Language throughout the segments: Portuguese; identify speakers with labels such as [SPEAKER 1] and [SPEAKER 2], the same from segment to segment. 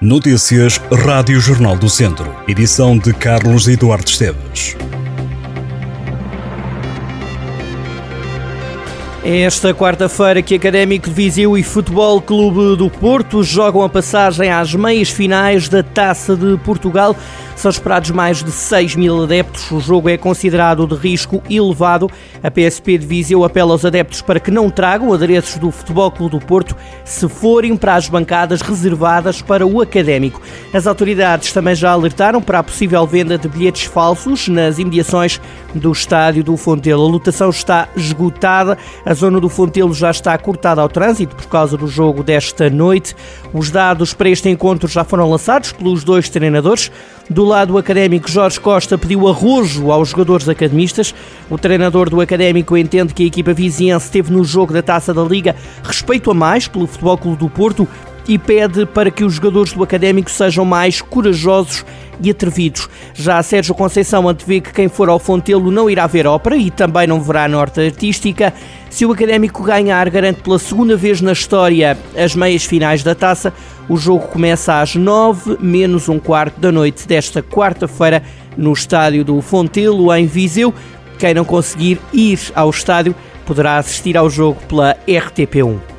[SPEAKER 1] Notícias Rádio Jornal do Centro. Edição de Carlos Eduardo Esteves.
[SPEAKER 2] É esta quarta-feira que Académico de Viseu e Futebol Clube do Porto jogam a passagem às meias finais da Taça de Portugal. São esperados mais de 6 mil adeptos. O jogo é considerado de risco elevado. A PSP de Viseu apela aos adeptos para que não tragam adereços do Futebol Clube do Porto se forem para as bancadas reservadas para o Académico. As autoridades também já alertaram para a possível venda de bilhetes falsos nas imediações do estádio do Fontelo. A lotação está esgotada. A zona do Fontelo já está cortada ao trânsito por causa do jogo desta noite. Os dados para este encontro já foram lançados pelos dois treinadores. Do lado académico, Jorge Costa pediu arrojo aos jogadores academistas. O treinador do académico entende que a equipa viziense teve no jogo da taça da Liga respeito a mais pelo Futebol Clube do Porto e pede para que os jogadores do Académico sejam mais corajosos e atrevidos. Já a Sérgio Conceição antevê que quem for ao Fontelo não irá ver ópera e também não verá norte artística. Se o Académico ganhar, garante pela segunda vez na história as meias finais da taça. O jogo começa às nove menos um quarto da noite desta quarta-feira no estádio do Fontelo, em Viseu. Quem não conseguir ir ao estádio poderá assistir ao jogo pela RTP1.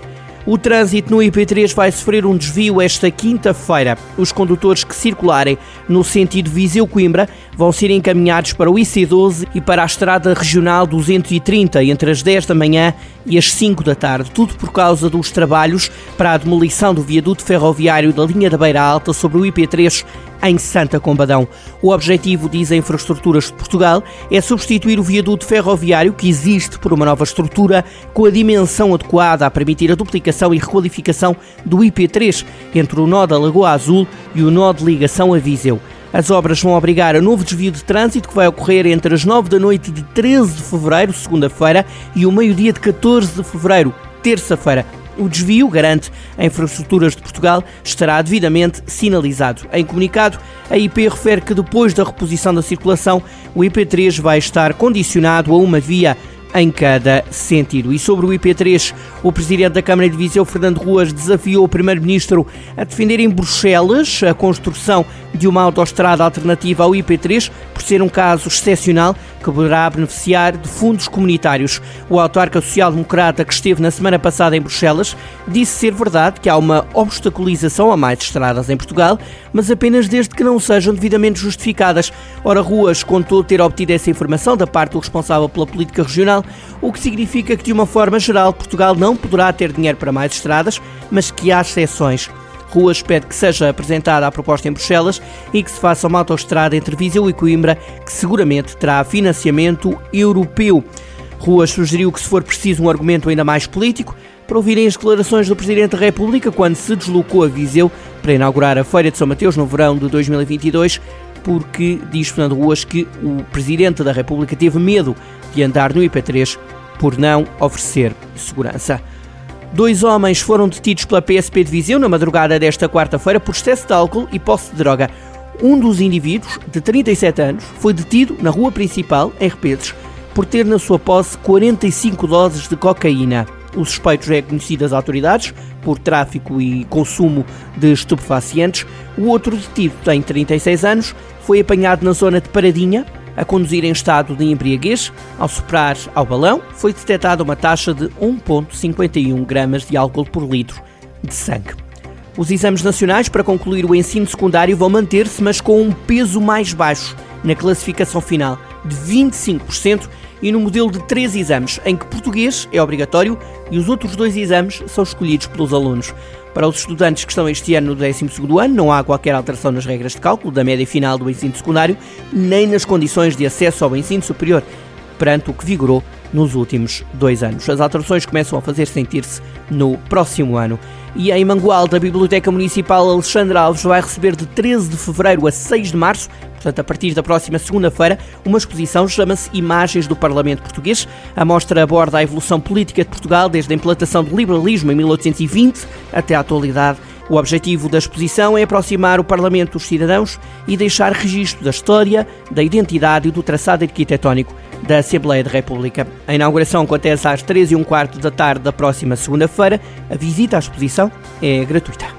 [SPEAKER 2] O trânsito no IP3 vai sofrer um desvio esta quinta-feira. Os condutores que circularem no sentido Viseu-Coimbra vão ser encaminhados para o IC12 e para a Estrada Regional 230 entre as 10 da manhã e as 5 da tarde. Tudo por causa dos trabalhos para a demolição do viaduto ferroviário da linha da Beira Alta sobre o IP3 em Santa Combadão. O objetivo, diz a Infraestruturas de Portugal, é substituir o viaduto ferroviário que existe por uma nova estrutura com a dimensão adequada a permitir a duplicação e requalificação do IP3 entre o nó da Lagoa Azul e o nó de ligação a Viseu. As obras vão obrigar a novo desvio de trânsito que vai ocorrer entre as 9 da noite de 13 de fevereiro, segunda-feira, e o meio-dia de 14 de fevereiro, terça-feira. O desvio, garante a Infraestruturas de Portugal, estará devidamente sinalizado. Em comunicado, a IP refere que depois da reposição da circulação, o IP3 vai estar condicionado a uma via em cada sentido. E sobre o IP3, o presidente da Câmara de Viseu, Fernando Ruas, desafiou o primeiro-ministro a defender em Bruxelas a construção de uma autoestrada alternativa ao IP3, por ser um caso excepcional que poderá beneficiar de fundos comunitários. O autarca social-democrata que esteve na semana passada em Bruxelas disse ser verdade que há uma obstaculização a mais estradas em Portugal, mas apenas desde que não sejam devidamente justificadas. Ora, Ruas contou ter obtido essa informação da parte do responsável pela política regional, o que significa que, de uma forma geral, Portugal não poderá ter dinheiro para mais estradas, mas que há exceções. Ruas pede que seja apresentada a proposta em Bruxelas e que se faça uma autoestrada entre Viseu e Coimbra, que seguramente terá financiamento europeu. Ruas sugeriu que, se for preciso um argumento ainda mais político, para ouvirem as declarações do Presidente da República quando se deslocou a Viseu para inaugurar a Feira de São Mateus no verão de 2022, porque diz Fernando Ruas que o Presidente da República teve medo de andar no IP3 por não oferecer segurança. Dois homens foram detidos pela PSP de Viseu na madrugada desta quarta-feira por excesso de álcool e posse de droga. Um dos indivíduos, de 37 anos, foi detido na rua principal, em Repedes, por ter na sua posse 45 doses de cocaína. O suspeito já é conhecido às autoridades por tráfico e consumo de estupefacientes. O outro detido tem 36 anos, foi apanhado na zona de Paradinha, a conduzir em estado de embriaguez. Ao soprar ao balão, foi detectada uma taxa de 1,51 gramas de álcool por litro de sangue. Os exames nacionais para concluir o ensino secundário vão manter-se, mas com um peso mais baixo na classificação final, de 25%, e no modelo de três exames, em que português é obrigatório e os outros dois exames são escolhidos pelos alunos. Para os estudantes que estão este ano no 12 ano, não há qualquer alteração nas regras de cálculo da média final do ensino secundário, nem nas condições de acesso ao ensino superior, perante o que vigorou nos últimos dois anos. As alterações começam a fazer sentir-se no próximo ano. E em Mangualde, a Biblioteca Municipal Alexandre Alves vai receber de 13 de fevereiro a 6 de março, portanto a partir da próxima segunda-feira, uma exposição chama-se Imagens do Parlamento Português. A mostra aborda a evolução política de Portugal desde a implantação do liberalismo em 1820 até à atualidade o objetivo da exposição é aproximar o Parlamento dos cidadãos e deixar registro da história, da identidade e do traçado arquitetónico da Assembleia da República. A inauguração acontece às 13 e um quarto da tarde da próxima segunda-feira. A visita à exposição é gratuita.